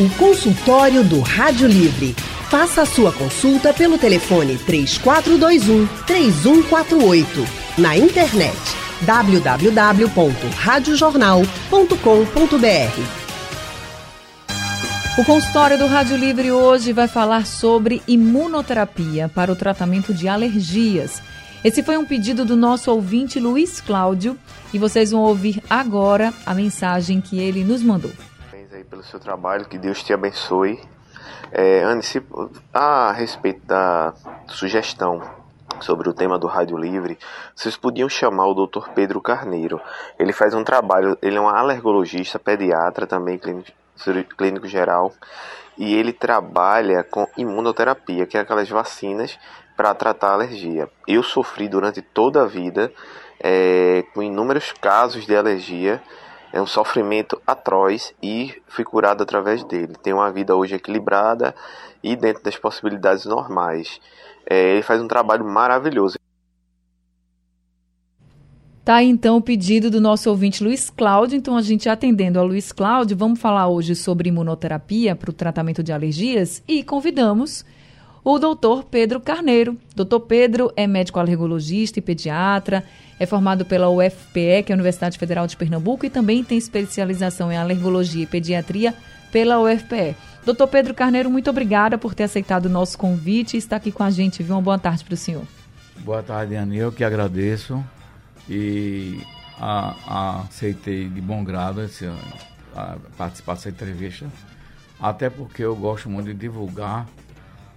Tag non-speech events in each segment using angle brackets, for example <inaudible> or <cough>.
O consultório do Rádio Livre. Faça a sua consulta pelo telefone 3421 3148. Na internet www.radiojornal.com.br. O consultório do Rádio Livre hoje vai falar sobre imunoterapia para o tratamento de alergias. Esse foi um pedido do nosso ouvinte Luiz Cláudio e vocês vão ouvir agora a mensagem que ele nos mandou pelo seu trabalho, que Deus te abençoe. É, Anne, se, a respeito da sugestão sobre o tema do Rádio Livre, vocês podiam chamar o Dr. Pedro Carneiro. Ele faz um trabalho, ele é um alergologista, pediatra, também clínico, clínico geral, e ele trabalha com imunoterapia, que é aquelas vacinas para tratar alergia. Eu sofri durante toda a vida é, com inúmeros casos de alergia é um sofrimento atroz e fui curado através dele. Tenho uma vida hoje equilibrada e dentro das possibilidades normais. É, ele faz um trabalho maravilhoso. Tá então o pedido do nosso ouvinte Luiz Cláudio. Então a gente atendendo a Luiz Cláudio, vamos falar hoje sobre imunoterapia para o tratamento de alergias e convidamos o doutor Pedro Carneiro. Doutor Pedro é médico alergologista e pediatra, é formado pela UFPE, que é a Universidade Federal de Pernambuco, e também tem especialização em alergologia e pediatria pela UFPE. Doutor Pedro Carneiro, muito obrigada por ter aceitado o nosso convite e estar aqui com a gente. Viu? Uma boa tarde para o senhor. Boa tarde, Ana. Eu que agradeço e a, a aceitei de bom grado esse, a, participar dessa entrevista, até porque eu gosto muito de divulgar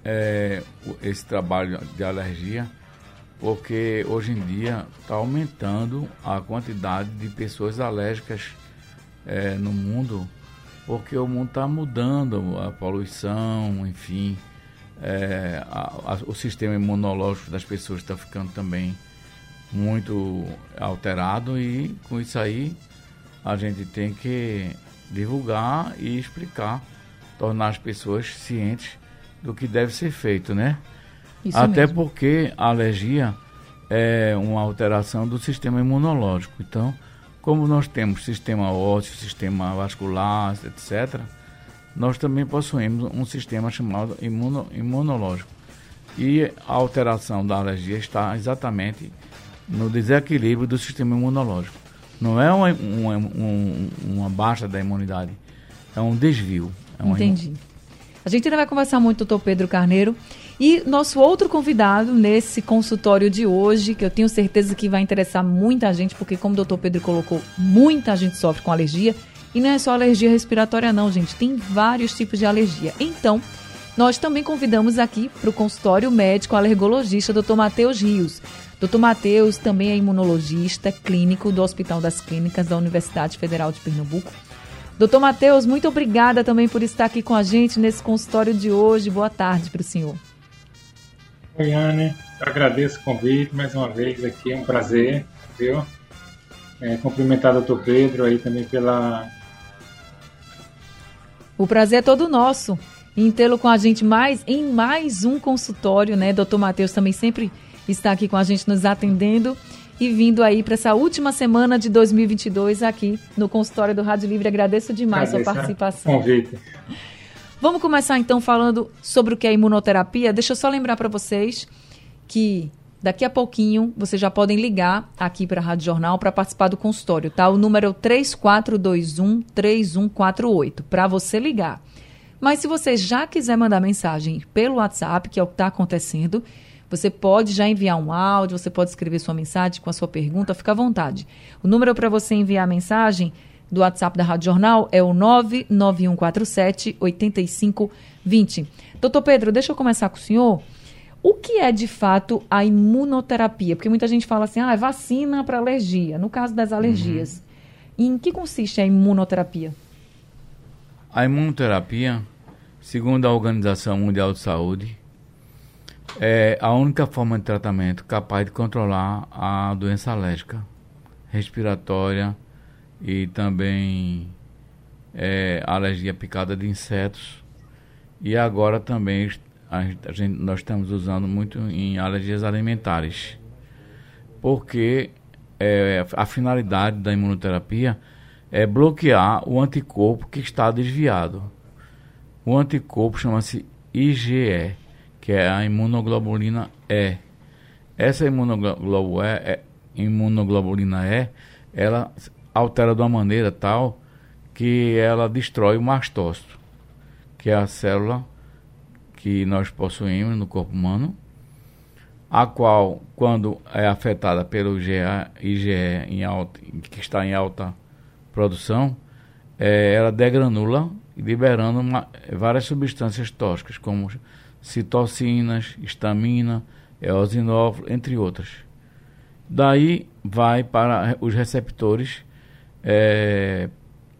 é, esse trabalho de alergia porque hoje em dia está aumentando a quantidade de pessoas alérgicas é, no mundo, porque o mundo está mudando, a poluição, enfim, é, a, a, o sistema imunológico das pessoas está ficando também muito alterado e com isso aí a gente tem que divulgar e explicar, tornar as pessoas cientes do que deve ser feito, né? Isso Até mesmo. porque a alergia é uma alteração do sistema imunológico. Então, como nós temos sistema ósseo, sistema vascular, etc., nós também possuímos um sistema chamado imuno, imunológico. E a alteração da alergia está exatamente no desequilíbrio do sistema imunológico. Não é uma, uma, uma, uma baixa da imunidade, é um desvio. É Entendi. Imun... A gente ainda vai conversar muito, doutor Pedro Carneiro. E nosso outro convidado nesse consultório de hoje, que eu tenho certeza que vai interessar muita gente, porque como o doutor Pedro colocou, muita gente sofre com alergia. E não é só alergia respiratória, não, gente. Tem vários tipos de alergia. Então, nós também convidamos aqui para o consultório médico alergologista, Dr. Matheus Rios. Dr. Matheus também é imunologista clínico do Hospital das Clínicas da Universidade Federal de Pernambuco. Doutor Matheus, muito obrigada também por estar aqui com a gente nesse consultório de hoje. Boa tarde para o senhor. Oi, Anne. Eu agradeço o convite mais uma vez aqui. É um prazer, viu? É, cumprimentar o doutor Pedro aí também pela. O prazer é todo nosso em tê-lo com a gente mais em mais um consultório, né? Doutor Matheus também sempre está aqui com a gente nos atendendo e vindo aí para essa última semana de 2022 aqui no consultório do Rádio Livre. Agradeço demais Agradeço sua participação. Convite. Vamos começar então falando sobre o que é imunoterapia. Deixa eu só lembrar para vocês que daqui a pouquinho vocês já podem ligar aqui para a Rádio Jornal para participar do consultório, tá? O número é o 3421 3148 para você ligar. Mas se você já quiser mandar mensagem pelo WhatsApp, que é o que está acontecendo, você pode já enviar um áudio, você pode escrever sua mensagem com a sua pergunta, fica à vontade. O número para você enviar a mensagem do WhatsApp da Rádio Jornal é o 99147 8520. Doutor Pedro, deixa eu começar com o senhor. O que é de fato a imunoterapia? Porque muita gente fala assim, ah, é vacina para alergia. No caso das alergias, uhum. em que consiste a imunoterapia? A imunoterapia, segundo a Organização Mundial de Saúde, é a única forma de tratamento capaz de controlar a doença alérgica respiratória e também é, alergia picada de insetos. E agora também a gente, nós estamos usando muito em alergias alimentares. Porque é, a finalidade da imunoterapia é bloquear o anticorpo que está desviado. o anticorpo chama-se IgE, que é a imunoglobulina E. Essa é, imunoglobulina E, ela altera de uma maneira tal que ela destrói o mastócito, que é a célula que nós possuímos no corpo humano, a qual, quando é afetada pelo IgE, IgE em alta, que está em alta produção, é, ela degranula, liberando uma, várias substâncias tóxicas, como citocinas, histamina, eosinófilo, entre outras. Daí vai para os receptores, é,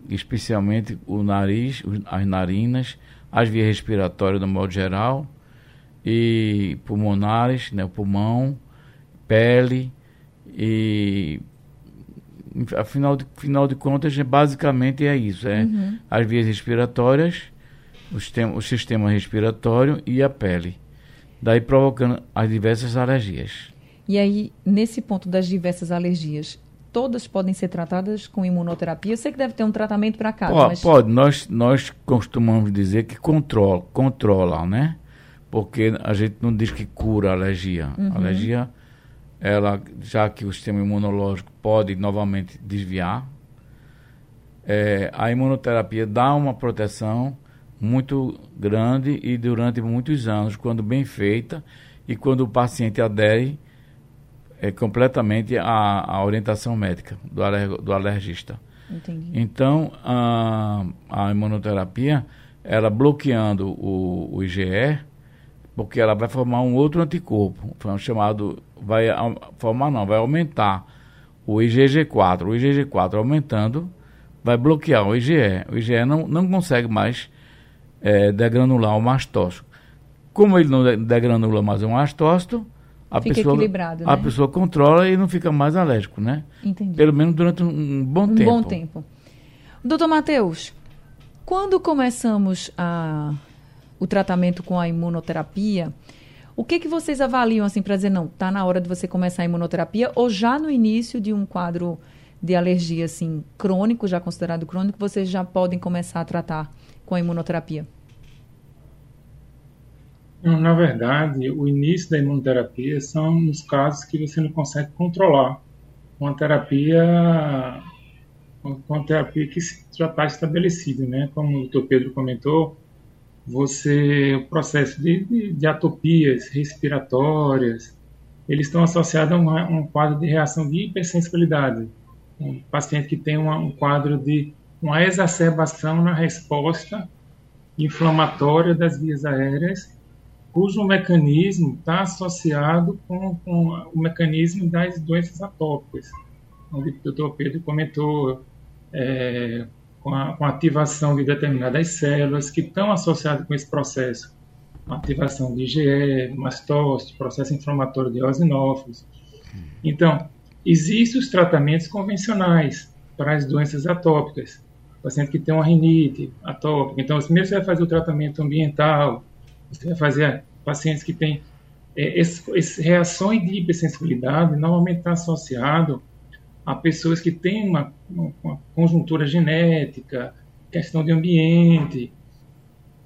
especialmente o nariz, as narinas, as vias respiratórias no modo geral, e pulmonares, né, pulmão, pele e afinal de, final de contas basicamente é isso, é uhum. as vias respiratórias, o sistema, o sistema respiratório e a pele. Daí provocando as diversas alergias. E aí, nesse ponto das diversas alergias, todas podem ser tratadas com imunoterapia? Eu sei que deve ter um tratamento para cada. Pode, mas... pode. Nós, nós costumamos dizer que controla, controla, né? Porque a gente não diz que cura a alergia. Uhum. A alergia, ela, já que o sistema imunológico pode novamente desviar, é, a imunoterapia dá uma proteção muito grande e durante muitos anos, quando bem feita e quando o paciente adere é completamente a, a orientação médica do, alerg, do alergista. Entendi. Então, a, a imunoterapia, ela bloqueando o, o IgE, porque ela vai formar um outro anticorpo, chamado, vai formar não, vai aumentar o IgG4. O IgG4 aumentando, vai bloquear o IgE. O IgE não, não consegue mais é, degranular o mastócito. Como ele não degranula mais o mastócito, a fica pessoa, equilibrado, a né? pessoa controla e não fica mais alérgico, né? Entendi. Pelo menos durante um, um bom um tempo. Um bom tempo. Doutor Matheus, quando começamos a, o tratamento com a imunoterapia, o que, que vocês avaliam assim para dizer, não, está na hora de você começar a imunoterapia ou já no início de um quadro de alergia assim crônico, já considerado crônico, vocês já podem começar a tratar com a imunoterapia? Na verdade, o início da imunoterapia são nos casos que você não consegue controlar. Uma terapia, uma terapia que já está estabelecida, né? Como o doutor Pedro comentou, você, o processo de, de, de atopias respiratórias, eles estão associados a um, um, quadro de reação de hipersensibilidade. Um paciente que tem uma, um quadro de uma exacerbação na resposta inflamatória das vias aéreas cujo mecanismo está associado com, com, o mecanismo das doenças atópicas, onde o doutor Pedro comentou é, com, a, com, a, ativação de determinadas células que estão associadas com esse processo, ativação de IgE, mastócito, processo inflamatório de eosinófilos. Então, existem os tratamentos convencionais para as doenças atópicas, paciente que tem uma rinite atópica. Então, primeiro você vai fazer o tratamento ambiental, fazer pacientes que têm é, esse, esse, reações de hipersensibilidade, normalmente está associado a pessoas que têm uma, uma, conjuntura genética, questão de ambiente.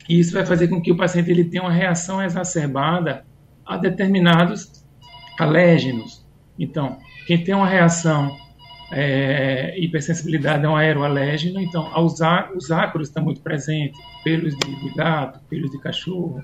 E isso vai fazer com que o paciente ele tenha uma reação exacerbada a determinados alérgenos. Então, quem tem uma reação é, hipersensibilidade é um aeroalérgeno, então os, os ácaros estão muito presentes, pelos de, de gato, pelos de cachorro.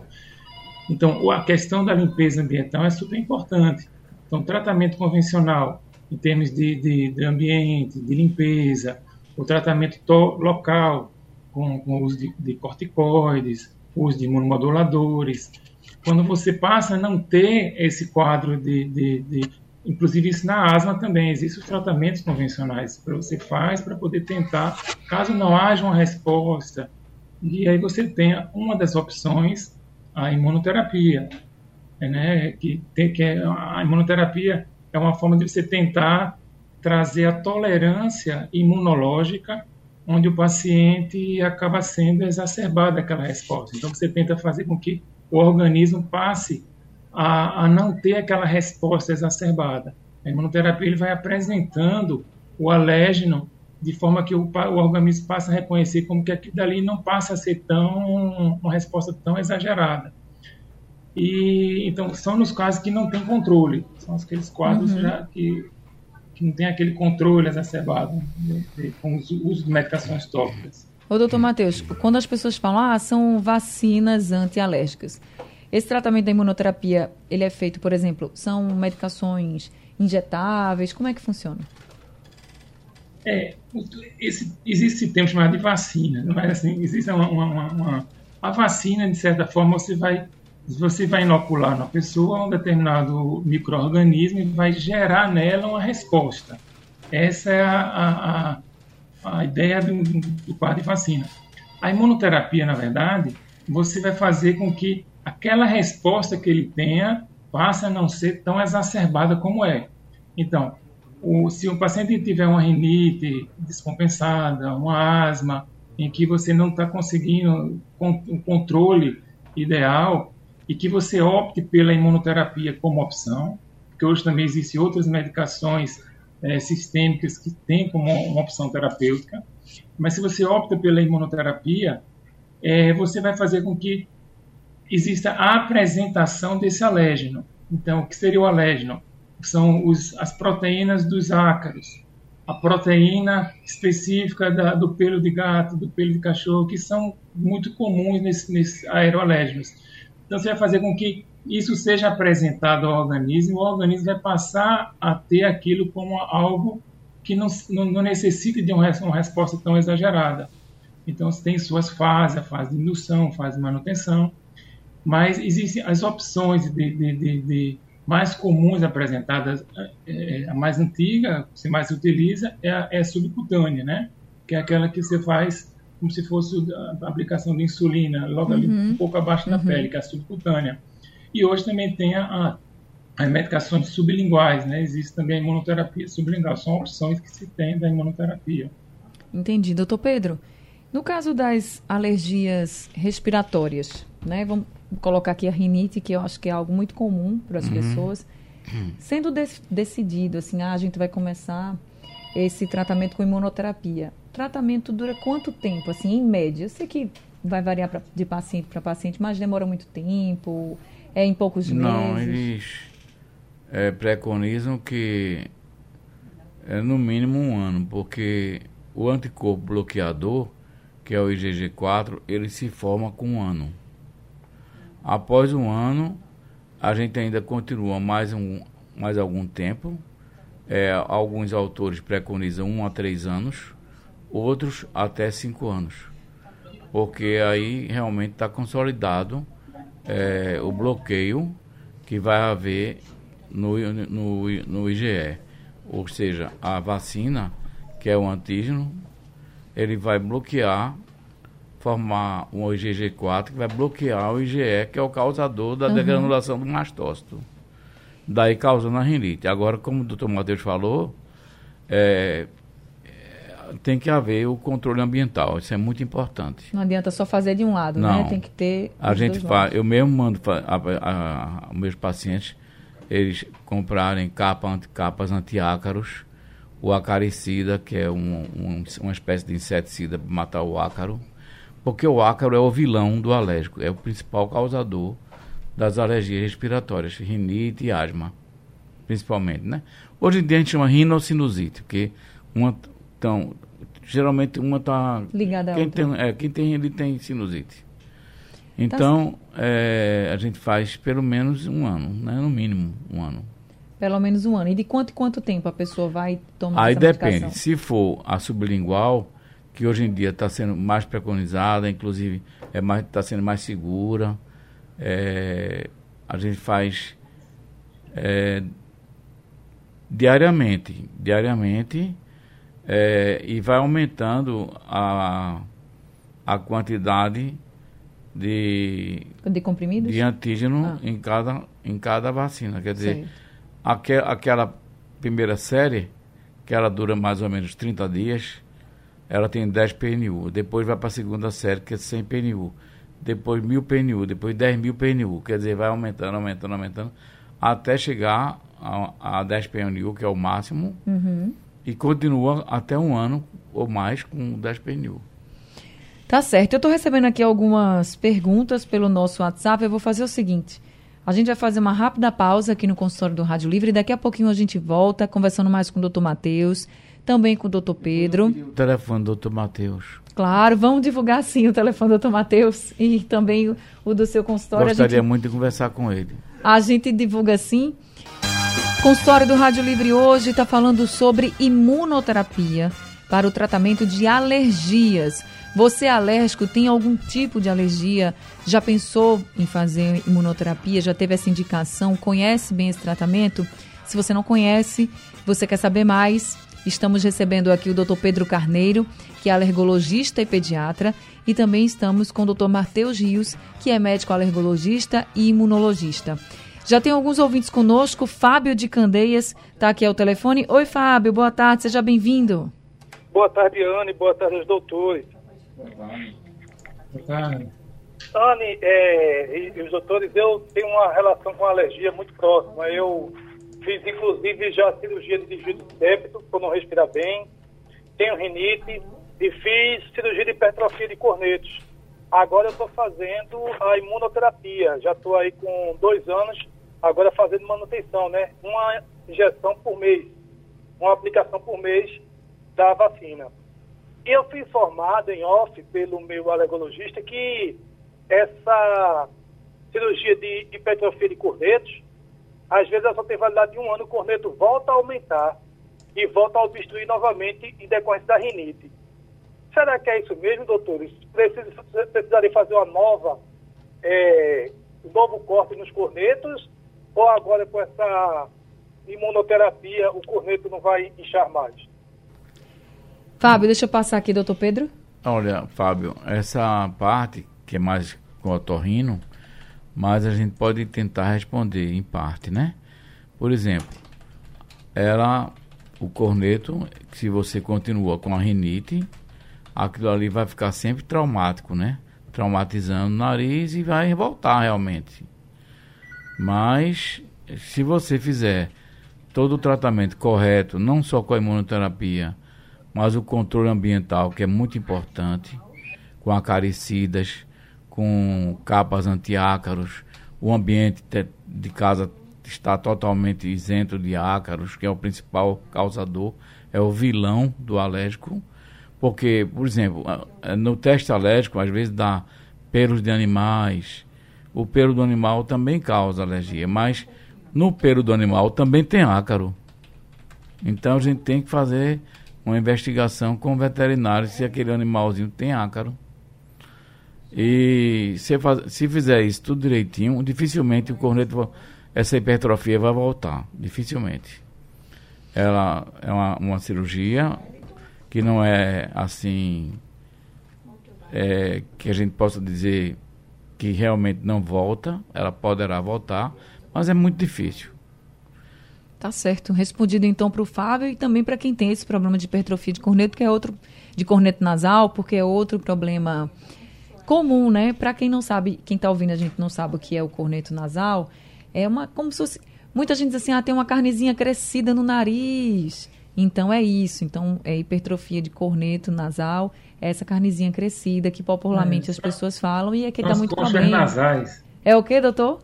Então, a questão da limpeza ambiental é super importante. Então, tratamento convencional, em termos de, de, de ambiente, de limpeza, o tratamento local, com, com uso de, de corticoides, uso de imunomoduladores. Quando você passa a não ter esse quadro de, de, de Inclusive, isso na asma também. Existem os tratamentos convencionais que você faz para poder tentar, caso não haja uma resposta, e aí você tenha uma das opções, a imunoterapia. Né? Que, tem, que é, a imunoterapia é uma forma de você tentar trazer a tolerância imunológica onde o paciente acaba sendo exacerbado aquela resposta. Então, você tenta fazer com que o organismo passe a, a não ter aquela resposta exacerbada. A imunoterapia ele vai apresentando o alérgeno de forma que o, o organismo passa a reconhecer como que aquilo dali não passa a ser tão uma resposta tão exagerada. E então são nos casos que não tem controle, são aqueles quadros uhum. já que, que não tem aquele controle exacerbado né, com o uso de medicações tópicas. Ô, doutor Matheus, quando as pessoas falam, ah, são vacinas antialérgicas, esse tratamento da imunoterapia, ele é feito, por exemplo, são medicações injetáveis, como é que funciona? É, esse, existe esse termo chamado de vacina, mas assim, existe uma, uma, uma, a vacina, de certa forma, você vai, você vai inocular na pessoa um determinado microorganismo e vai gerar nela uma resposta. Essa é a, a, a, a ideia do, do quadro de vacina. A imunoterapia, na verdade, você vai fazer com que aquela resposta que ele tenha passe a não ser tão exacerbada como é. Então, o, se o paciente tiver uma rinite descompensada, uma asma, em que você não está conseguindo o controle ideal e que você opte pela imunoterapia como opção, porque hoje também existem outras medicações é, sistêmicas que têm como uma opção terapêutica, mas se você opta pela imunoterapia, é, você vai fazer com que exista a apresentação desse alérgeno. Então, o que seria o alérgeno? são os, as proteínas dos ácaros, a proteína específica da, do pelo de gato, do pelo de cachorro, que são muito comuns nesses, nesses aeroalérgenos. Então, você vai fazer com que isso seja apresentado ao organismo, o organismo vai passar a ter aquilo como algo que não, não, não necessita de uma, uma resposta tão exagerada. Então, tem suas fases, a fase de indução, a fase de manutenção, mas existem as opções de, de, de, de mais comuns apresentadas, é, a mais antiga, que se mais se utiliza, é a, é a subcutânea, né? Que é aquela que você faz como se fosse a aplicação de insulina, logo uhum. ali um pouco abaixo da uhum. pele, que é a subcutânea. E hoje também tem a, as medicações sublinguais, né? Existe também a imunoterapia sublingual. São opções que se tem da imunoterapia. Entendi. Doutor Pedro, no caso das alergias respiratórias, né? Vamos colocar aqui a rinite, que eu acho que é algo muito comum para as uhum. pessoas. Sendo de decidido, assim, ah, a gente vai começar esse tratamento com imunoterapia. O tratamento dura quanto tempo, assim, em média? Eu sei que vai variar pra, de paciente para paciente, mas demora muito tempo? É em poucos meses? Não, eles é, preconizam que é no mínimo um ano, porque o anticorpo bloqueador, que é o IgG4, ele se forma com um ano. Após um ano, a gente ainda continua mais, um, mais algum tempo. É, alguns autores preconizam um a três anos, outros até cinco anos. Porque aí realmente está consolidado é, o bloqueio que vai haver no, no, no IgE. Ou seja, a vacina, que é o antígeno, ele vai bloquear formar um IgG4 que vai bloquear o IgE, que é o causador da uhum. degranulação do mastócito. Daí causando a rinite. Agora, como o doutor Matheus falou, é, é, tem que haver o controle ambiental. Isso é muito importante. Não adianta só fazer de um lado, né? Não. né? Tem que ter. A gente faz. Eu mesmo mando a, a, meus pacientes eles comprarem capa, anti, capas antiácaros, o acaricida, que é um, um, uma espécie de inseticida para matar o ácaro porque o ácaro é o vilão do alérgico, é o principal causador das alergias respiratórias, rinite e asma, principalmente, né? Hoje em dia a gente chama rinocinusite, porque uma então, geralmente uma está ligada a quem outra. tem, é, quem tem ele tem sinusite. Então, tá é, a gente faz pelo menos um ano, né? No mínimo um ano. Pelo menos um ano. E de quanto quanto tempo a pessoa vai tomar Aí depende. Se for a sublingual, que hoje em dia está sendo mais preconizada, inclusive é mais está sendo mais segura. É, a gente faz é, diariamente, diariamente é, e vai aumentando a, a quantidade de de comprimidos de antígeno ah. em cada em cada vacina. Quer dizer, aquel, aquela primeira série que ela dura mais ou menos 30 dias ela tem 10 PNU. Depois vai para a segunda série, que é 100 PNU. Depois 1000 PNU, depois 10 mil PNU. Quer dizer, vai aumentando, aumentando, aumentando, até chegar a, a 10 PNU, que é o máximo. Uhum. e continua até um ano ou mais com o 10 pneu. Tá certo. Eu estou recebendo aqui algumas perguntas pelo nosso WhatsApp. Eu vou fazer o seguinte. A gente vai fazer uma rápida pausa aqui no consultório do Rádio Livre e daqui a pouquinho a gente volta conversando mais com o doutor Matheus, também com o doutor Pedro. O telefone do doutor Matheus. Claro, vamos divulgar sim o telefone do doutor Matheus e também o, do seu consultório. Gostaria gente, muito de conversar com ele. A gente divulga sim. Consultório do Rádio Livre hoje está falando sobre imunoterapia para o tratamento de alergias. Você é alérgico, tem algum tipo de alergia? Já pensou em fazer imunoterapia? Já teve essa indicação? Conhece bem esse tratamento? Se você não conhece, você quer saber mais, estamos recebendo aqui o Dr. Pedro Carneiro, que é alergologista e pediatra, e também estamos com o Dr. Mateus Rios, que é médico alergologista e imunologista. Já tem alguns ouvintes conosco, Fábio de Candeias está aqui ao telefone. Oi, Fábio, boa tarde, seja bem-vindo. Boa tarde, Anne, boa tarde aos doutores. Anne, é, e, e, os doutores, eu tenho uma relação com alergia muito próxima. Eu fiz, inclusive, já cirurgia de de septo, por não respirar bem. Tenho rinite e fiz cirurgia de hipertrofia de cornetos. Agora eu estou fazendo a imunoterapia. Já estou aí com dois anos, agora fazendo manutenção, né? Uma injeção por mês, uma aplicação por mês da vacina. Eu fui informado em off pelo meu alergologista que essa cirurgia de hipertrofia de cornetos, às vezes ela só tem validade de um ano, o corneto volta a aumentar e volta a obstruir novamente em decorrência da rinite. Será que é isso mesmo, doutores? Precisaria fazer uma nova, é, um novo corte nos cornetos? Ou agora com essa imunoterapia o corneto não vai inchar mais? Fábio, deixa eu passar aqui, doutor Pedro. Olha, Fábio, essa parte que é mais com o otorrino, mas a gente pode tentar responder em parte, né? Por exemplo, ela, o corneto, se você continua com a rinite, aquilo ali vai ficar sempre traumático, né? Traumatizando o nariz e vai voltar realmente. Mas se você fizer todo o tratamento correto, não só com a imunoterapia, mas o controle ambiental, que é muito importante, com acaricidas, com capas antiácaros, o ambiente de casa está totalmente isento de ácaros, que é o principal causador, é o vilão do alérgico, porque, por exemplo, no teste alérgico, às vezes dá pelos de animais, o pelo do animal também causa alergia, mas no pelo do animal também tem ácaro. Então a gente tem que fazer uma investigação com o veterinário se aquele animalzinho tem ácaro. E se, faz, se fizer isso tudo direitinho, dificilmente o corneto, essa hipertrofia vai voltar. Dificilmente. Ela é uma, uma cirurgia que não é assim. É, que a gente possa dizer que realmente não volta, ela poderá voltar, mas é muito difícil. Tá certo. Respondido então para o Fábio e também para quem tem esse problema de hipertrofia de corneto, que é outro de corneto nasal, porque é outro problema comum, né? Para quem não sabe, quem está ouvindo a gente não sabe o que é o corneto nasal, é uma como se fosse muita gente diz assim, ah, tem uma carnezinha crescida no nariz. Então é isso. Então é hipertrofia de corneto nasal, é essa carnezinha crescida que popularmente é. as pessoas falam e é que está muito problema. nasais. É o que, doutor?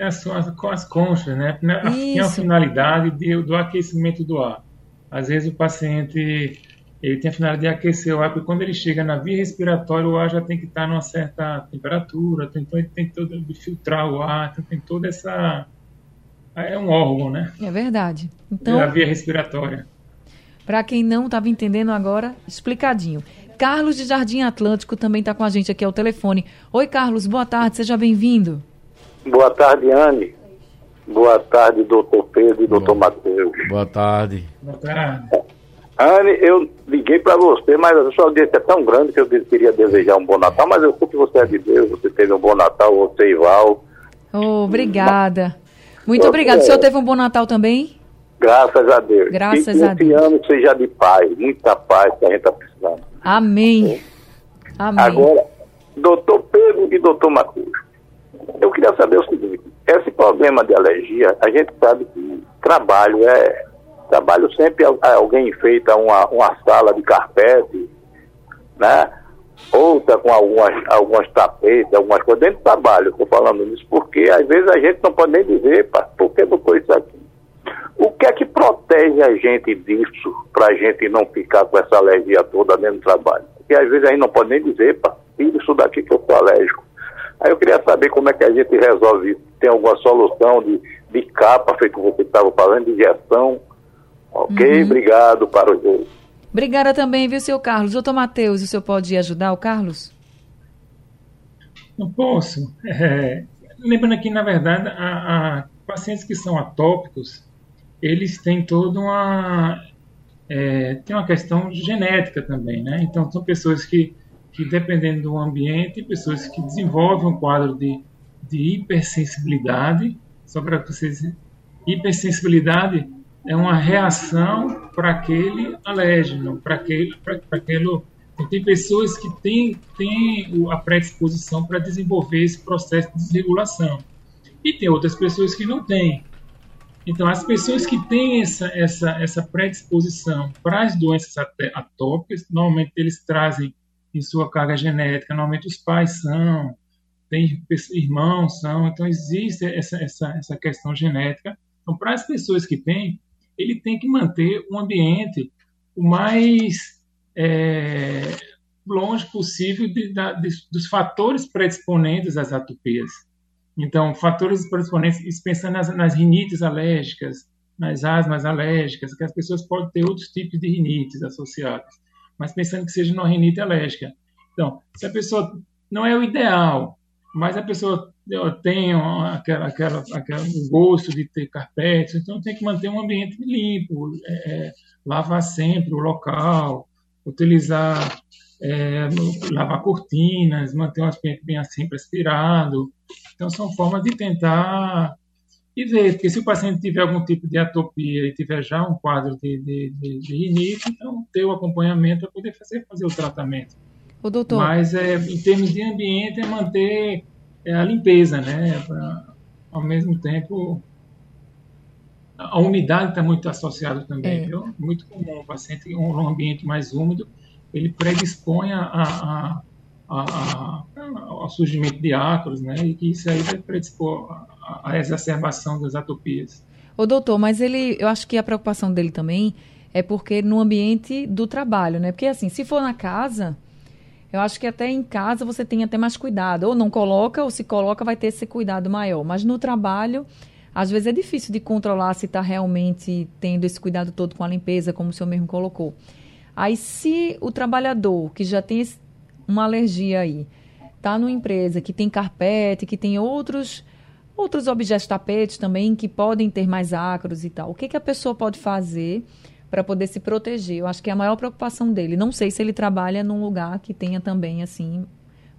é as, com as conchas, né? Tem a finalidade de, do aquecimento do ar. Às vezes o paciente ele tem a finalidade de aquecer o ar, porque quando ele chega na via respiratória, o ar já tem que estar numa certa temperatura, então ele tem todo de filtrar o ar, então tem toda essa é um órgão, né? É verdade. Então, a via respiratória. Para quem não estava entendendo agora, explicadinho. Carlos de Jardim Atlântico também está com a gente aqui ao telefone. Oi, Carlos, boa tarde, seja bem-vindo. Boa tarde, Anne. Boa tarde, doutor Pedro e doutor Matheus. Boa tarde. Boa tarde. Anne, eu liguei para você, mas a sua audiência é tão grande que eu queria desejar um bom Natal, mas eu que você é de Deus, você teve um bom Natal, você e Val. Oh, obrigada. Muito obrigada. O senhor teve um bom Natal também? Graças a Deus. Graças e a Deus. Esse ano seja de paz, muita paz que a gente está precisando. Amém. Amém. Agora, doutor Pedro e doutor Matheus. Eu queria saber o seguinte: esse problema de alergia, a gente sabe que trabalho é, trabalho sempre alguém enfeita uma, uma sala de carpete, né? Outra com algumas, algumas tapetes, algumas coisas dentro do trabalho, estou falando nisso, porque às vezes a gente não pode nem dizer, pá, por que botou isso aqui? O que é que protege a gente disso, para a gente não ficar com essa alergia toda dentro do trabalho? Porque às vezes a gente não pode nem dizer, pá, isso daqui que eu sou alérgico. Aí eu queria saber como é que a gente resolve isso. Tem alguma solução de, de capa, feito você estava falando, de injeção? Ok, uhum. obrigado para dois. Obrigada também, viu, seu Carlos? Doutor Matheus, o senhor pode ajudar o Carlos? Não posso. É, lembrando que, na verdade, a, a pacientes que são atópicos, eles têm toda uma é, tem uma questão genética também, né? Então são pessoas que, que dependendo do ambiente, pessoas que desenvolvem um quadro de, de hipersensibilidade. Só para vocês, hipersensibilidade é uma reação para aquele alérgeno, para aquele, para aquele então, tem pessoas que têm, têm a predisposição para desenvolver esse processo de desregulação. E tem outras pessoas que não têm. Então, as pessoas que têm essa, essa, essa predisposição para as doenças atópicas, normalmente eles trazem em sua carga genética, normalmente os pais são, tem irmãos são, então existe essa, essa, essa questão genética. Então, para as pessoas que têm, ele tem que manter um ambiente o mais é, longe possível de, de, dos fatores predisponentes às atopias. Então, fatores predisponentes, pensando nas, nas rinites alérgicas, nas asmas alérgicas, que as pessoas podem ter outros tipos de rinites associadas, mas pensando que seja uma rinite alérgica. Então, se a pessoa não é o ideal, mas a pessoa tem aquela, aquela, aquela gosto de ter carpetes, então tem que manter um ambiente limpo, é, é lavar sempre o local, utilizar é, lavar cortinas, manter um ambiente bem assim aspirado. Então, são formas de tentar e ver, porque se o paciente tiver algum tipo de atopia e tiver já um quadro de, de, de, de rinite, então ter o acompanhamento para poder fazer, fazer o tratamento. O doutor. Mas é, em termos de ambiente é manter é, a limpeza, né? Pra, ao mesmo tempo a umidade está muito associada também, é. viu? Muito comum o paciente em um ambiente mais úmido ele predispõe a, a, a, ao surgimento de ácaros, né? E que isso aí vai predispor à exacerbação das atopias. Ô doutor, mas ele, eu acho que a preocupação dele também é porque no ambiente do trabalho, né? Porque assim, se for na casa, eu acho que até em casa você tem até mais cuidado. Ou não coloca, ou se coloca, vai ter esse cuidado maior. Mas no trabalho, às vezes é difícil de controlar se está realmente tendo esse cuidado todo com a limpeza, como o senhor mesmo colocou. Aí, se o trabalhador que já tem uma alergia aí, está numa empresa que tem carpete, que tem outros outros objetos tapetes também que podem ter mais ácaros e tal. O que, que a pessoa pode fazer para poder se proteger? Eu acho que é a maior preocupação dele. Não sei se ele trabalha num lugar que tenha também assim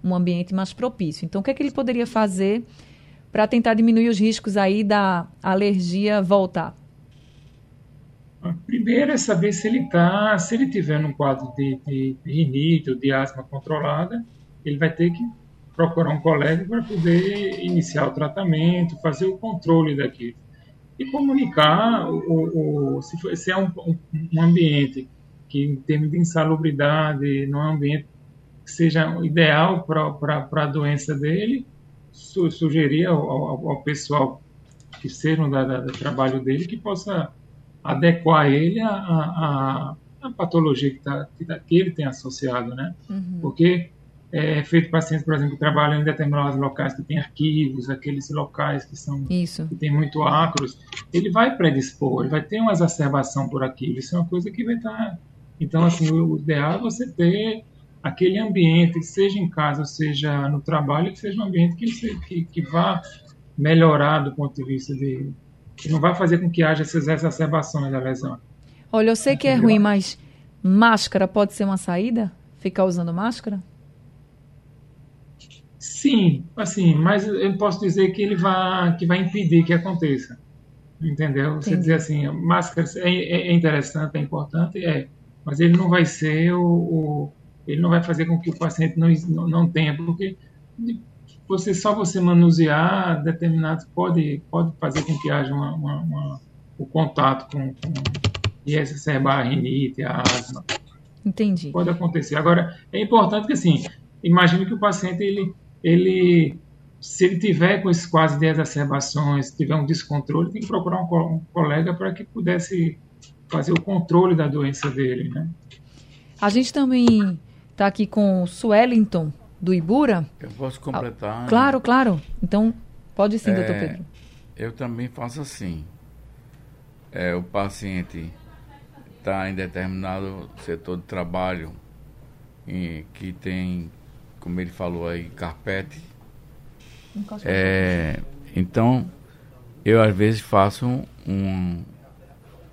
um ambiente mais propício. Então, o que, é que ele poderia fazer para tentar diminuir os riscos aí da alergia voltar? Primeiro é saber se ele está, se ele tiver num quadro de, de, de rinite ou de asma controlada, ele vai ter que procurar um colega para poder iniciar o tratamento, fazer o controle daquilo. E comunicar o, o se, for, se é um, um, ambiente que, em termos de insalubridade, não é um ambiente que seja ideal para a doença dele, su, sugerir ao, ao, ao, pessoal que seja da, da, do trabalho dele que possa adequar ele à, à, à patologia que, tá, que, tá, que, ele tem associado, né? Uhum. Porque é feito pacientes, por exemplo, que trabalham em determinados locais que tem arquivos, aqueles locais que são Isso. que tem muito acros, ele vai predispor, ele vai ter uma exacerbação por aquilo. Isso é uma coisa que vai estar. Tá, então, assim, o ideal é você ter aquele ambiente, seja em casa, seja no trabalho, que seja um ambiente que, que, que vá melhorar do ponto de vista de, que não vai fazer com que haja essas exacerbações da lesão. Olha, eu sei que é ruim, mas máscara pode ser uma saída? Ficar usando máscara? Sim, assim, mas eu posso dizer que ele vai, que vai impedir que aconteça. Entendeu? Você dizer assim, máscara é, é, é, interessante, é importante, é, mas ele não vai ser o, o ele não vai fazer com que o paciente não, não, não tenha, porque você só você manusear determinados pode pode fazer com que haja uma, uma, uma, o contato com, com, e exacerbar a rinite, a asma. Entendi. Pode acontecer. Agora, é importante que, assim, imagine que o paciente, ele, ele se ele tiver com esses quase de exacerbações, tiver um descontrole, tem que procurar um, co um colega para que pudesse fazer o controle da doença dele, né? A gente também está aqui com o Suellington, do Ibura. Eu posso completar? Ah, claro, claro. Então, pode sim, é, doutor Pedro. Eu também faço assim. É, o paciente está em determinado setor de trabalho em, que tem, como ele falou aí, carpete. É, então, eu às vezes faço um,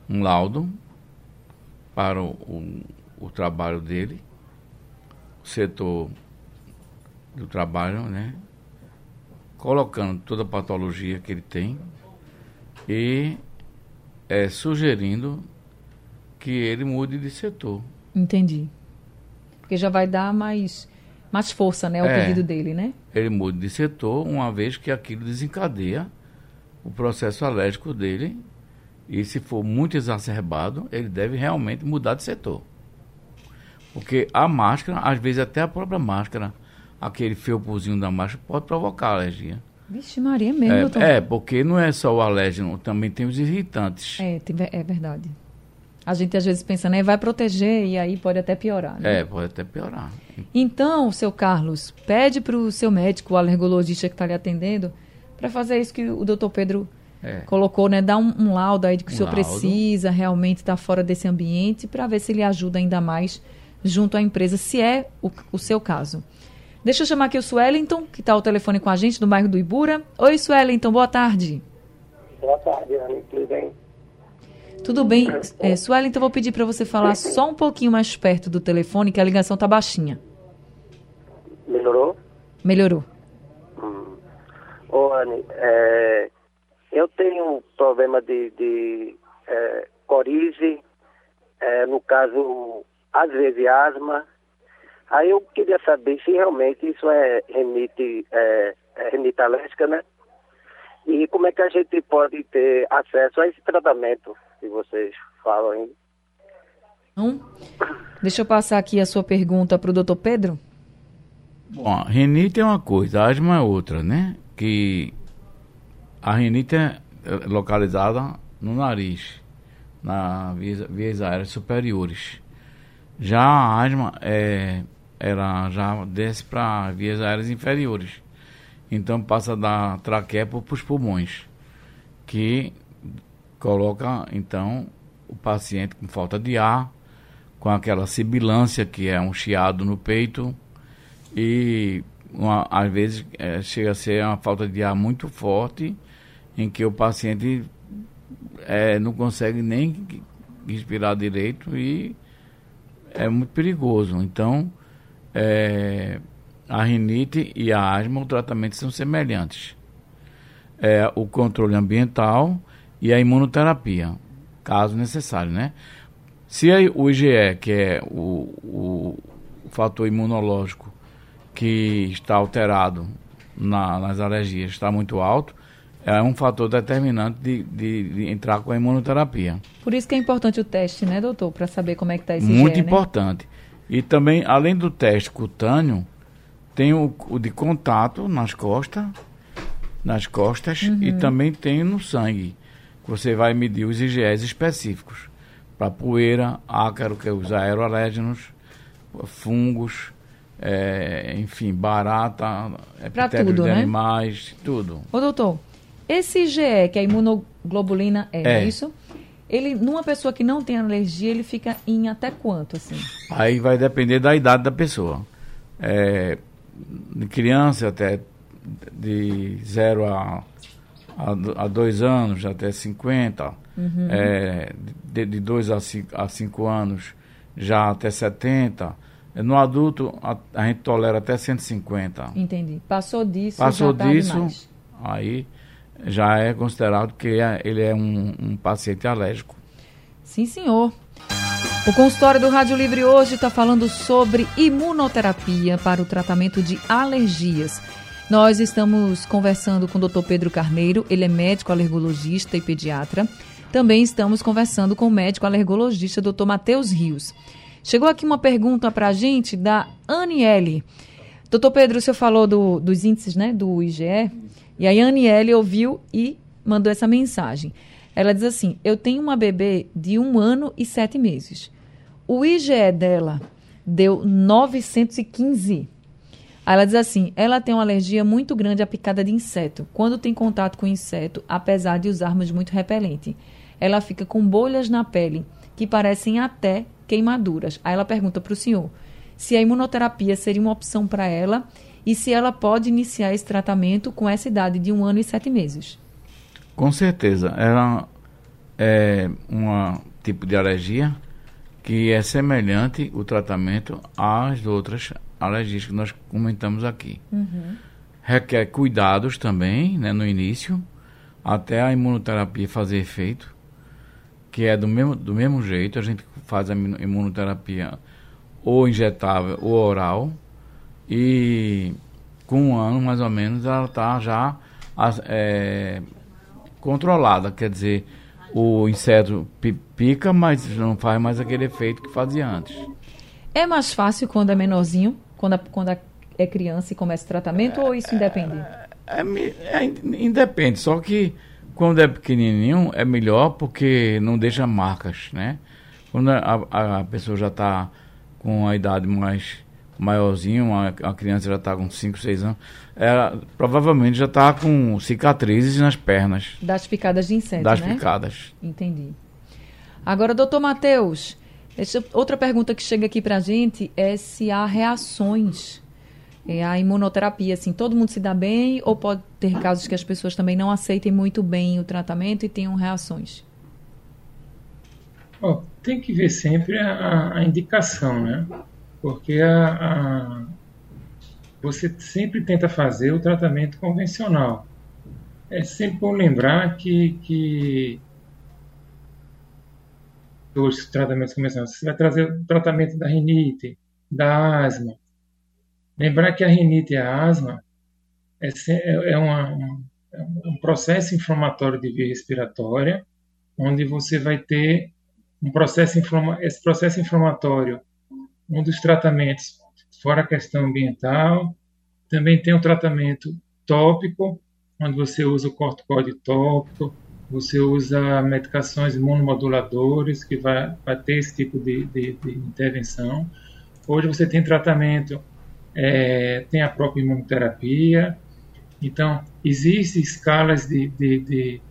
um laudo para o, o, o trabalho dele, o setor do trabalho, né? Colocando toda a patologia que ele tem e é, sugerindo que ele mude de setor. Entendi. Porque já vai dar mais, mais força, né, ao é, pedido dele, né? Ele mude de setor, uma vez que aquilo desencadeia o processo alérgico dele. E se for muito exacerbado, ele deve realmente mudar de setor. Porque a máscara, às vezes até a própria máscara, aquele felpozinho da máscara, pode provocar alergia. Vixe, Maria, mesmo. É, doutor. é, porque não é só o alérgeno, também tem os irritantes. É, é verdade. A gente às vezes pensa, né? Vai proteger e aí pode até piorar. Né? É, pode até piorar. Então, seu Carlos, pede para o seu médico, o alergologista que está lhe atendendo, para fazer isso que o doutor Pedro é. colocou, né? Dar um, um, laudo aí de que um o senhor laudo. precisa realmente estar tá fora desse ambiente para ver se ele ajuda ainda mais junto à empresa, se é o, o seu caso. Deixa eu chamar aqui o Suellington, que está ao telefone com a gente, do bairro do Ibura. Oi, Suellington, boa tarde. Boa tarde, Anne, tudo bem? Tudo bem. É, Suellington, vou pedir para você falar só um pouquinho mais perto do telefone, que a ligação está baixinha. Melhorou? Melhorou. Hum. Ô, Anne, é, eu tenho um problema de, de é, corize, é, no caso, às vezes asma, Aí eu queria saber se realmente isso é renite, é, é renite alérgica, né? E como é que a gente pode ter acesso a esse tratamento que vocês falam aí? Deixa eu passar aqui a sua pergunta para o doutor Pedro. Bom, a renite é uma coisa, a asma é outra, né? Que a renite é localizada no nariz, nas vias, vias aéreas superiores. Já a asma é ela já desce para vias aéreas inferiores. Então passa da traqueia para os pulmões, que coloca então o paciente com falta de ar, com aquela sibilância que é um chiado no peito e uma, às vezes é, chega a ser uma falta de ar muito forte, em que o paciente é, não consegue nem respirar direito e é muito perigoso. Então é, a rinite e a asma, o tratamento são semelhantes. É, o controle ambiental e a imunoterapia, caso necessário, né? Se o IgE, que é o, o, fator imunológico que está alterado na, nas alergias, está muito alto, é um fator determinante de, de, de, entrar com a imunoterapia. Por isso que é importante o teste, né, doutor? Para saber como é que está esse Muito IgE, importante. Né? E também, além do teste cutâneo, tem o, o de contato nas costas, nas costas uhum. e também tem no sangue. Você vai medir os IgEs específicos para poeira, ácaro, que é os aeroalérgenos, fungos, é, enfim, barata, epitélio de né? animais, tudo. Ô doutor, esse IgE, que é a imunoglobulina é, é. é isso? Ele, numa pessoa que não tem alergia, ele fica em até quanto, assim? Aí vai depender da idade da pessoa. É, de criança até de 0 a, a, a 2 anos, até 50. Uhum. É, de 2 a 5 anos, já até 70. No adulto, a, a, gente tolera até 150. Entendi. Passou disso, Passou já tá disso, demais. aí já é considerado que é, ele é um, um paciente alérgico. Sim, senhor. O consultório do Rádio Livre hoje está falando sobre imunoterapia para o tratamento de alergias. Nós estamos conversando com o Dr. Pedro Carneiro, ele é médico alergologista e pediatra. também estamos conversando com o médico alergologista Dr. Matheus Rios. Chegou aqui uma pergunta para a gente da Aniele. Doutor Pedro, o senhor falou do, dos índices né, do IgE, e a Aniele ouviu e mandou essa mensagem. Ela diz assim: Eu tenho uma bebê de um ano e sete meses. O IgE dela deu 915. Aí ela diz assim: ela tem uma alergia muito grande à picada de inseto. Quando tem contato com inseto, apesar de usarmos muito repelente, ela fica com bolhas na pele que parecem até queimaduras. Aí ela pergunta para o senhor se a imunoterapia seria uma opção para ela e se ela pode iniciar esse tratamento com essa idade de um ano e sete meses. Com certeza. Ela é um tipo de alergia que é semelhante o tratamento às outras alergias que nós comentamos aqui. Uhum. Requer cuidados também, né, no início, até a imunoterapia fazer efeito, que é do mesmo, do mesmo jeito, a gente faz a imunoterapia ou injetável ou oral, e com um ano mais ou menos ela está já é, controlada, quer dizer, o inseto pica, mas não faz mais aquele efeito que fazia antes. É mais fácil quando é menorzinho, quando, a, quando é criança e começa o tratamento, é, ou isso independe? É, é, é, independe, só que quando é pequenininho é melhor porque não deixa marcas, né? Quando a, a pessoa já está com a idade mais maiorzinho, uma, a criança já está com 5, 6 anos, ela provavelmente já está com cicatrizes nas pernas. Das picadas de inseto, das né? Das picadas. Entendi. Agora, doutor Matheus, outra pergunta que chega aqui para a gente é se há reações é, à imunoterapia. Assim, todo mundo se dá bem ou pode ter casos que as pessoas também não aceitem muito bem o tratamento e tenham reações? Oh, tem que ver sempre a, a indicação, né? Porque a, a, você sempre tenta fazer o tratamento convencional. É sempre bom lembrar que, que os tratamentos convencionais, você vai trazer o tratamento da rinite, da asma. Lembrar que a rinite e a asma é, é, é uma, é um processo inflamatório de via respiratória, onde você vai ter um processo esse processo inflamatório, um dos tratamentos, fora a questão ambiental, também tem o tratamento tópico, onde você usa o corticoide tópico, você usa medicações imunomoduladores, que vai, vai ter esse tipo de, de, de intervenção. Hoje você tem tratamento, é, tem a própria imunoterapia. Então, existem escalas de, de, de,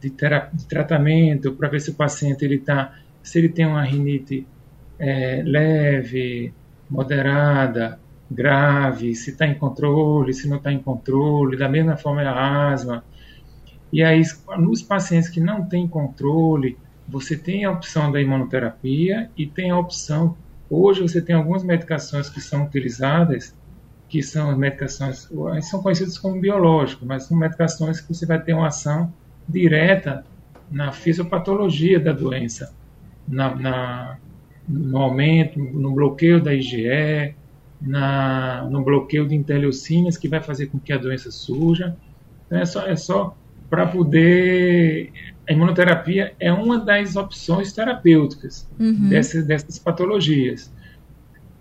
de, de tratamento para ver se o paciente ele está se ele tem uma rinite é, leve, moderada, grave, se está em controle, se não está em controle, da mesma forma é a asma. E aí, nos pacientes que não têm controle, você tem a opção da imunoterapia e tem a opção. Hoje você tem algumas medicações que são utilizadas, que são medicações, são conhecidas como biológicas, mas são medicações que você vai ter uma ação direta na fisiopatologia da doença na, na, no aumento, no bloqueio da IgE, na, no bloqueio de interleucinas, que vai fazer com que a doença surja. Então, é só, é só para poder. A imunoterapia é uma das opções terapêuticas uhum. dessas, dessas patologias.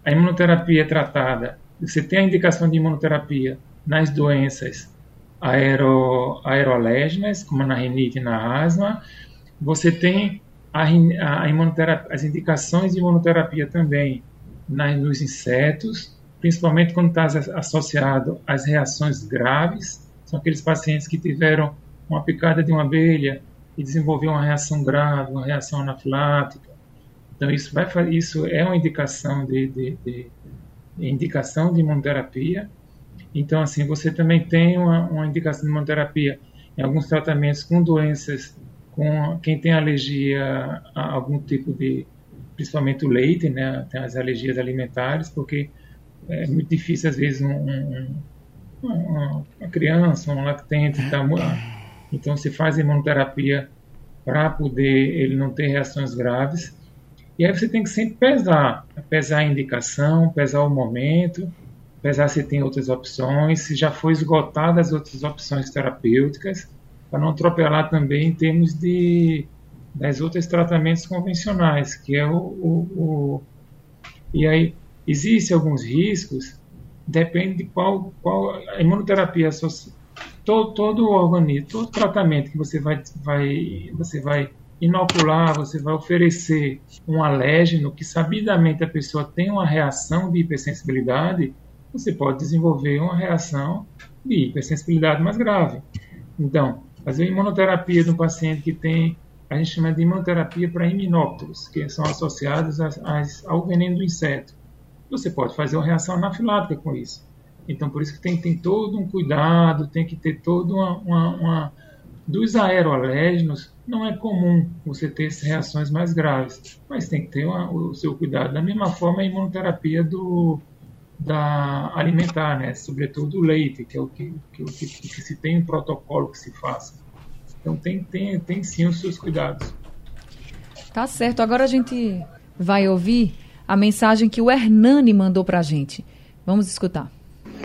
A imunoterapia é tratada, você tem a indicação de imunoterapia nas doenças aero, aerolégicas, como na rinite e na asma. Você tem a, as indicações de imunoterapia também nos insetos, principalmente quando está associado às reações graves, são aqueles pacientes que tiveram uma picada de uma abelha e desenvolveu uma reação grave, uma reação anafilática. Então isso vai isso é uma indicação de, de, de indicação de imunoterapia. Então assim você também tem uma, uma indicação de imunoterapia em alguns tratamentos com doenças com quem tem alergia a algum tipo de, principalmente o leite, né, tem as alergias alimentares, porque é muito difícil às vezes um, um, uma, criança, um lactente, tá, então se faz imunoterapia para poder ele não ter reações graves. E aí você tem que sempre pesar, pesar a indicação, pesar o momento, pesar se tem outras opções, se já foi esgotadas as outras opções terapêuticas para não atropelar também em termos de, das outros tratamentos convencionais, que é o, o, o e aí existem alguns riscos, depende de qual, qual a imunoterapia todo, todo organismo, todo tratamento que você vai, vai, você vai inocular, você vai oferecer um alérgeno que sabidamente a pessoa tem uma reação de hipersensibilidade, você pode desenvolver uma reação de hipersensibilidade mais grave. Então, fazer imunoterapia de um paciente que tem, a gente chama de imunoterapia para iminópteros, que são associados ao veneno do inseto. Você pode fazer uma reação anafilática com isso. Então, por isso que tem, tem todo um cuidado, tem que ter todo uma, uma, uma... Dos aeroalérgenos, não é comum você ter reações mais graves, mas tem que ter uma, o seu cuidado. Da mesma forma, a imunoterapia do, da alimentar, né? sobretudo o leite, que é o que, que, que, que se tem um protocolo que se faça. Então, tem, tem, tem sim os seus cuidados. Tá certo. Agora a gente vai ouvir a mensagem que o Hernani mandou para a gente. Vamos escutar.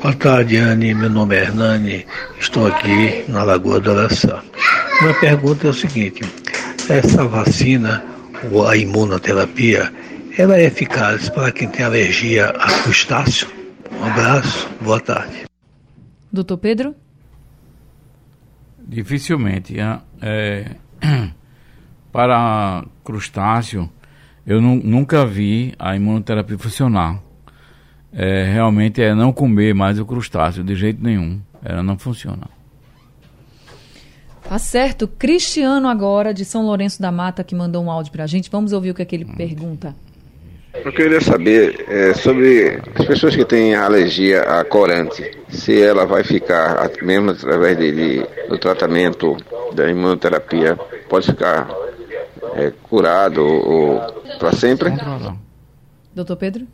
Boa tarde, Anne. Meu nome é Hernani. Estou aqui na Lagoa do Araçá. Minha pergunta é o seguinte: essa vacina, ou a imunoterapia, ela é eficaz para quem tem alergia a crustáceo? Um abraço, boa tarde. Doutor Pedro? Dificilmente. É, <clears throat> para crustáceo, eu nunca vi a imunoterapia funcionar é, realmente é não comer mais o crustáceo de jeito nenhum. Ela não funciona. Tá certo. Cristiano agora, de São Lourenço da Mata, que mandou um áudio pra gente. Vamos ouvir o que, é que ele hum. pergunta. Eu queria saber é, sobre as pessoas que têm alergia a corante, se ela vai ficar, mesmo através de, de do tratamento da imunoterapia, pode ficar é, curado ou, para sempre? Doutor Pedro?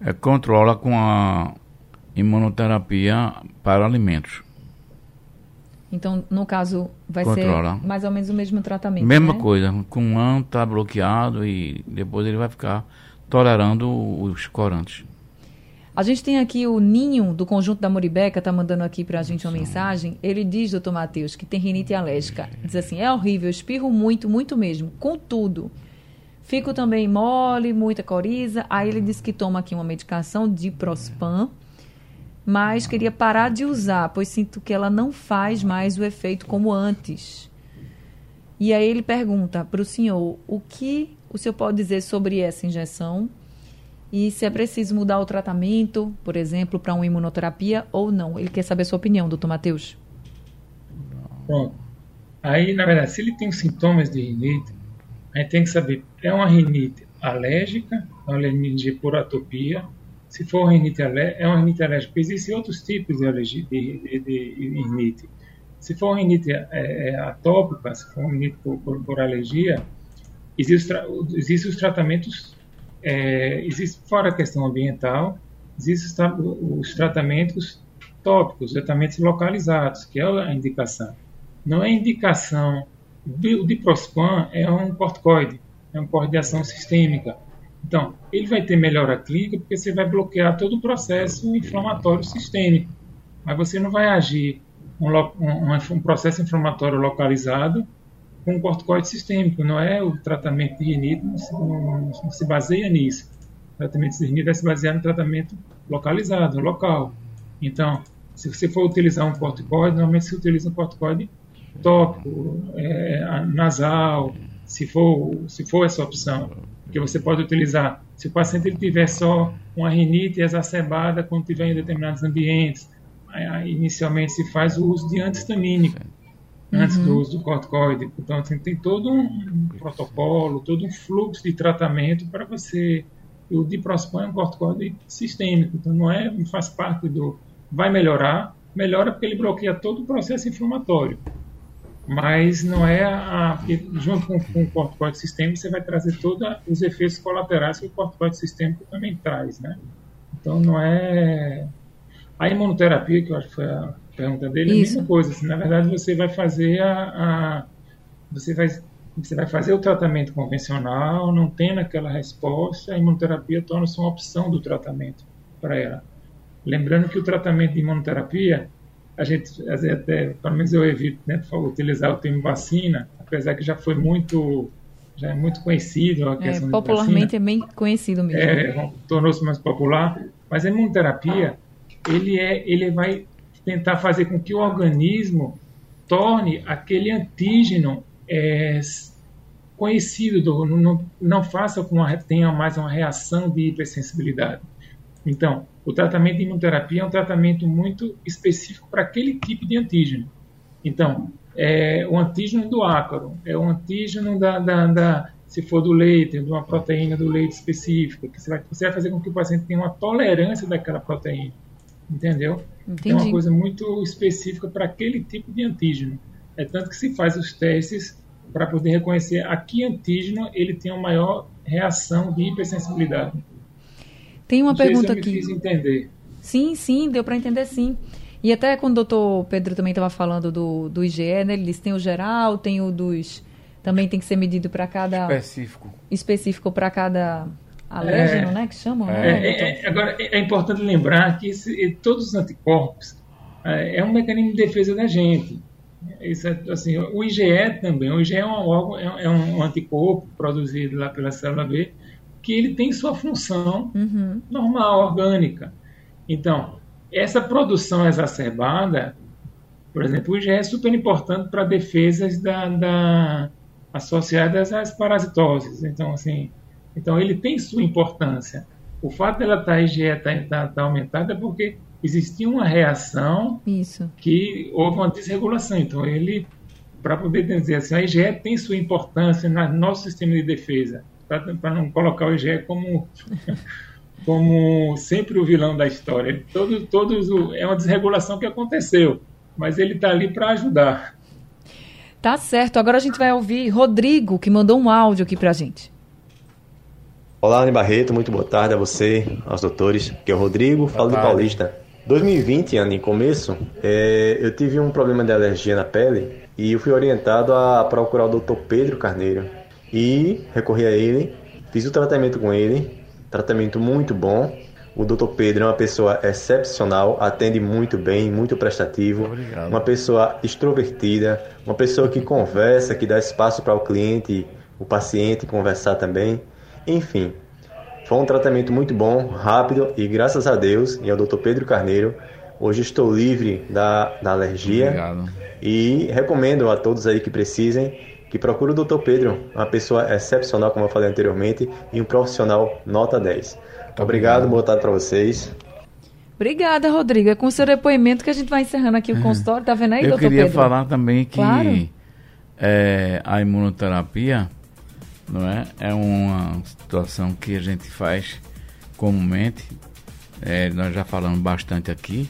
é, controla com a imunoterapia para alimentos. Então, no caso, vai controla. ser mais ou menos o mesmo tratamento. Mesma né? coisa, com um ano está bloqueado e depois ele vai ficar tolerando os corantes. A gente tem aqui o Ninho, do Conjunto da Moribeca, está mandando aqui para a gente uma mensagem. Ele diz, doutor Matheus, que tem rinite alérgica. Diz assim, é horrível, espirro muito, muito mesmo. Contudo, Fico também mole, muita coriza. Aí ele disse que toma aqui uma medicação de Prospan, mas queria parar de usar, pois sinto que ela não faz mais o efeito como antes. E aí ele pergunta para o senhor o que o senhor pode dizer sobre essa injeção e se é preciso mudar o tratamento, por exemplo, para uma imunoterapia ou não. Ele quer saber a sua opinião, doutor Matheus. Bom, aí, na verdade, se ele tem sintomas de rinite, a gente tem que saber, é uma rinite alérgica, é uma rinite por atopia. Se for rinite alérgica, é uma rinite alérgica. Existem outros tipos de, de, de, de rinite. Se for rinite é, é, atópica, se for rinite por, por, por alergia, existem existe os tratamentos, é, existe, fora a questão ambiental, existem os tratamentos tópicos, tratamentos localizados, que é a indicação. Não é indicação o diprospan é um corticoide, é um corte de ação sistêmica. Então, ele vai ter melhora clínica porque você vai bloquear todo o processo inflamatório sistêmico. Mas você não vai agir um, um, um processo inflamatório localizado com um corticoide sistêmico. Não é o tratamento de rinite, não se, não, se baseia nisso. O tratamento de rinite vai se basear no tratamento localizado, local. Então, se você for utilizar um corticoide, normalmente se utiliza um corticoide tópico, é, nasal, se for, se for essa opção, que você pode utilizar. Se o paciente ele tiver só uma rinite exacerbada quando estiver em determinados ambientes, inicialmente se faz o uso de antihistamínico antes uhum. do uso do corticoide. Então, assim, tem todo um protocolo, todo um fluxo de tratamento para você. O diprospan é um corticoide sistêmico, então não é, faz parte do. Vai melhorar, melhora porque ele bloqueia todo o processo inflamatório mas não é a, junto com, com, o corticoide sistêmico você vai trazer todos os efeitos colaterais que o corticoide sistêmico também traz, né? Então não é a imunoterapia que eu acho que foi a pergunta dele Isso. é a mesma coisa. Assim, na verdade você vai fazer a, a, você vai você vai fazer o tratamento convencional, não tendo aquela resposta, a imunoterapia torna-se uma opção do tratamento para ela. Lembrando que o tratamento de imunoterapia a gente, até, pelo menos eu evito né, utilizar o termo vacina, apesar que já foi muito já é muito conhecido. A É, questão de popularmente é bem conhecido mesmo. É, tornou-se mais popular, mas a imunoterapia, ele, é, ele vai tentar fazer com que o organismo torne aquele antígeno é, conhecido, do, não, não faça com que tenha mais uma reação de hipersensibilidade. Então, o tratamento de imunoterapia é um tratamento muito específico para aquele tipo de antígeno. Então, é o antígeno do ácaro, é o antígeno da, da, da- se for do leite, de uma proteína do leite específica, que você vai, você vai fazer com que o paciente tenha uma tolerância daquela proteína, entendeu? É Entendi. uma coisa muito específica para aquele tipo de antígeno. É tanto que se faz os testes para poder reconhecer a que antígeno ele tem uma maior reação de hipersensibilidade. Tem uma Não se pergunta aqui. fiz entender. Sim, sim, deu para entender sim. E até quando o doutor Pedro também estava falando do, do IgE, né, ele disse tem o geral, tem o dos. Também tem que ser medido para cada. Específico. Específico para cada alérgeno, né? Que chamam, É, né? é, doutor? é, agora, é é importante lembrar que esse- todos os anticorpos é, é um mecanismo de defesa da gente. Isso é, assim, o IgE também, o IgE é um, órgão, é, é um anticorpo produzido lá pela célula B, que ele tem sua função Uhum. normal, orgânica. Então, essa produção exacerbada, por exemplo, o IgE é super importante para defesas da, da- associadas às parasitoses. Então, assim, então ele tem sua importância. O fato dela estar tá, IgE estar tá, tá aumentada é porque existia uma reação Isso. que houve uma desregulação. Então, ele, para poder dizer assim, a IgE tem sua importância no nosso sistema de defesa, para não colocar o IgE como, <laughs> como sempre o vilão da história. Todos, todos é uma desregulação que aconteceu, mas ele está ali para ajudar. Tá certo. Agora a gente vai ouvir Rodrigo, que mandou um áudio aqui pra gente. Olá, Anne Barreto, muito boa tarde a você, aos doutores. Aqui é o Rodrigo, falo de. Paulista. 2020, Anne, em começo, é, eu tive um problema de alergia na pele e eu fui orientado a procurar o Dr. Pedro Carneiro. E recorri a ele, fiz o tratamento com ele, tratamento muito bom. O Dr. Pedro é uma pessoa excepcional, atende muito bem, muito prestativo, Obrigado. uma pessoa extrovertida, uma pessoa que conversa, que dá espaço para o cliente, o paciente conversar também. Enfim, foi um tratamento muito bom, rápido e graças a Deus e ao Dr. Pedro Carneiro, hoje estou livre da, da alergia Obrigado. e recomendo a todos aí que precisem que procure o Dr. Pedro, uma pessoa excepcional, como eu falei anteriormente, e um profissional nota 10. Obrigado, boa tarde para vocês. Obrigada, Rodrigo. É com o seu depoimento que a gente vai encerrando aqui o consultório. Tá vendo aí, Eu doutor queria Pedro? falar também que Claro. é, a imunoterapia não é, é uma situação que a gente faz comumente. É, nós já falamos bastante aqui.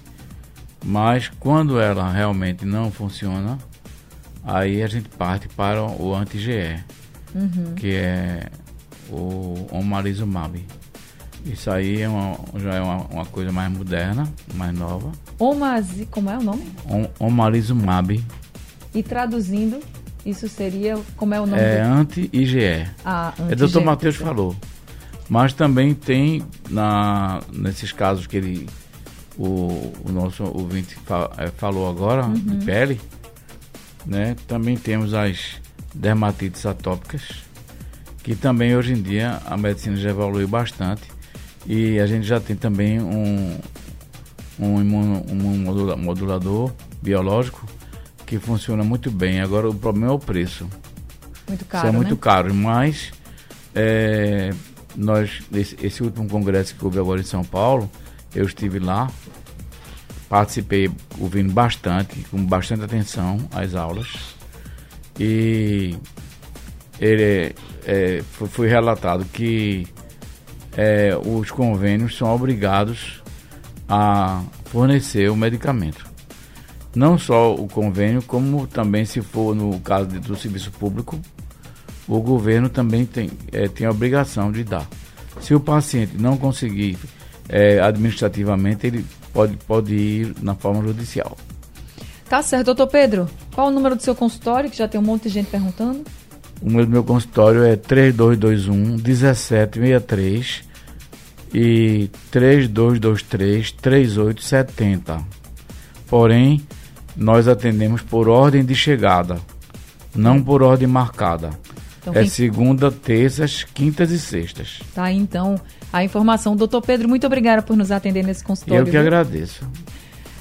Mas quando ela realmente não funciona, aí a gente parte para o anti-GE, Uhum. que é o omalizumab. Isso aí é uma, já é uma, uma coisa mais moderna, mais nova. Omazi, como é o nome? Om, omalizumab E traduzindo, isso seria, como é o nome? é do... anti-IgE. Ah, É anti-G, Dr. Matheus falou. Mas também tem, na, nesses casos que ele, o, o nosso ouvinte fa- eh, falou agora, Uhum. de pele, né? Também temos as dermatites atópicas, que também hoje em dia a medicina já evoluiu bastante e a gente já tem também um, um, imuno- um modula- modulador biológico que funciona muito bem. Agora o problema é o preço. Muito Isso caro, é muito né? caro, mas é, nós, esse, esse último congresso que houve agora em São Paulo, eu estive lá, participei ouvindo bastante, com bastante atenção às aulas, e ele, é, foi, foi relatado que é, os convênios são obrigados a fornecer o medicamento. Não só o convênio, como também, se for no caso do serviço público, o governo também tem, eh, tem a obrigação de dar. Se o paciente não conseguir eh, administrativamente, ele pode, pode ir na forma judicial. Tá certo, doutor Pedro. Qual o número do seu consultório, que já tem um monte de gente perguntando? O número do meu consultório é 3221 1763 e 3223 3870. Porém, nós atendemos por ordem de chegada, não por ordem marcada. Então, é quem- segunda, terças, quintas e sextas. Tá aí, então a informação. Doutor Pedro, muito obrigada por nos atender nesse consultório. Eu que viu? agradeço.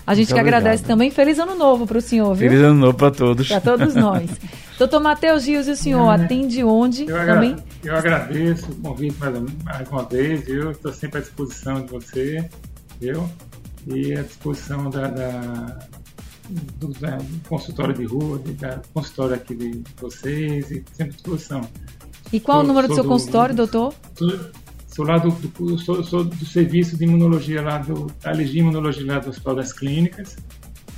A gente Muito que agradece obrigado. também. Feliz ano novo para o senhor, viu? Feliz ano novo para todos. Para todos nós. <laughs> Doutor Matheus Rios, e o senhor atende onde Eu, agra- também? eu agradeço o convite mais, mais uma vez, viu? Estou sempre à disposição de você, viu? E à disposição da, da- do, da- do consultório de rua, de- da consultório aqui de vocês, e sempre à disposição. E qual o Sou- número do seu consultório, doutor? Sou, sou lá do, do- sou, sou do serviço de imunologia lá do da alergia e imunologia lá do Hospital das Clínicas,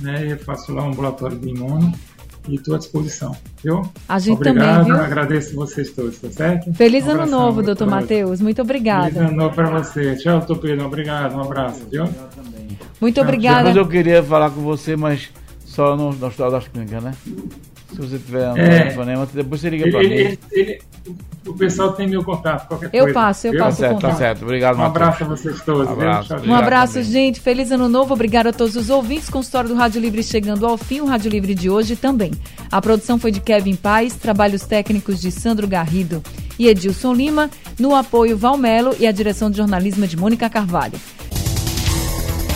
né? Eu faço lá um ambulatório de imuno e estou à disposição, viu? A gente Obrigado, também, viu? agradeço vocês todos, tá certo? Feliz Um ano abração novo, doutor. Matheus. Muito Feliz obrigada. ano novo para você. Tchau, doutor Pedro. Obrigado, um abraço, viu? Muito obrigada. Depois eu queria falar com você, mas só no, no Hospital das Clínicas, né? Se você tiver um É. telefonema, depois você liga para mim. ele- ele- o pessoal tem meu contato, qualquer Eu coisa. passo, eu passo o Tá certo, tá contato. certo. Obrigado, Um Matheus. abraço a vocês todos. viu? Abraço. Um abraço, também. gente. Feliz ano novo. Obrigado a todos os ouvintes. Consultório do Rádio Livre chegando ao fim. O Rádio Livre de hoje também. A produção foi de Kevin Paz, trabalhos técnicos de Sandro Garrido e Edilson Lima, no apoio Valmelo e a direção de jornalismo de Mônica Carvalho.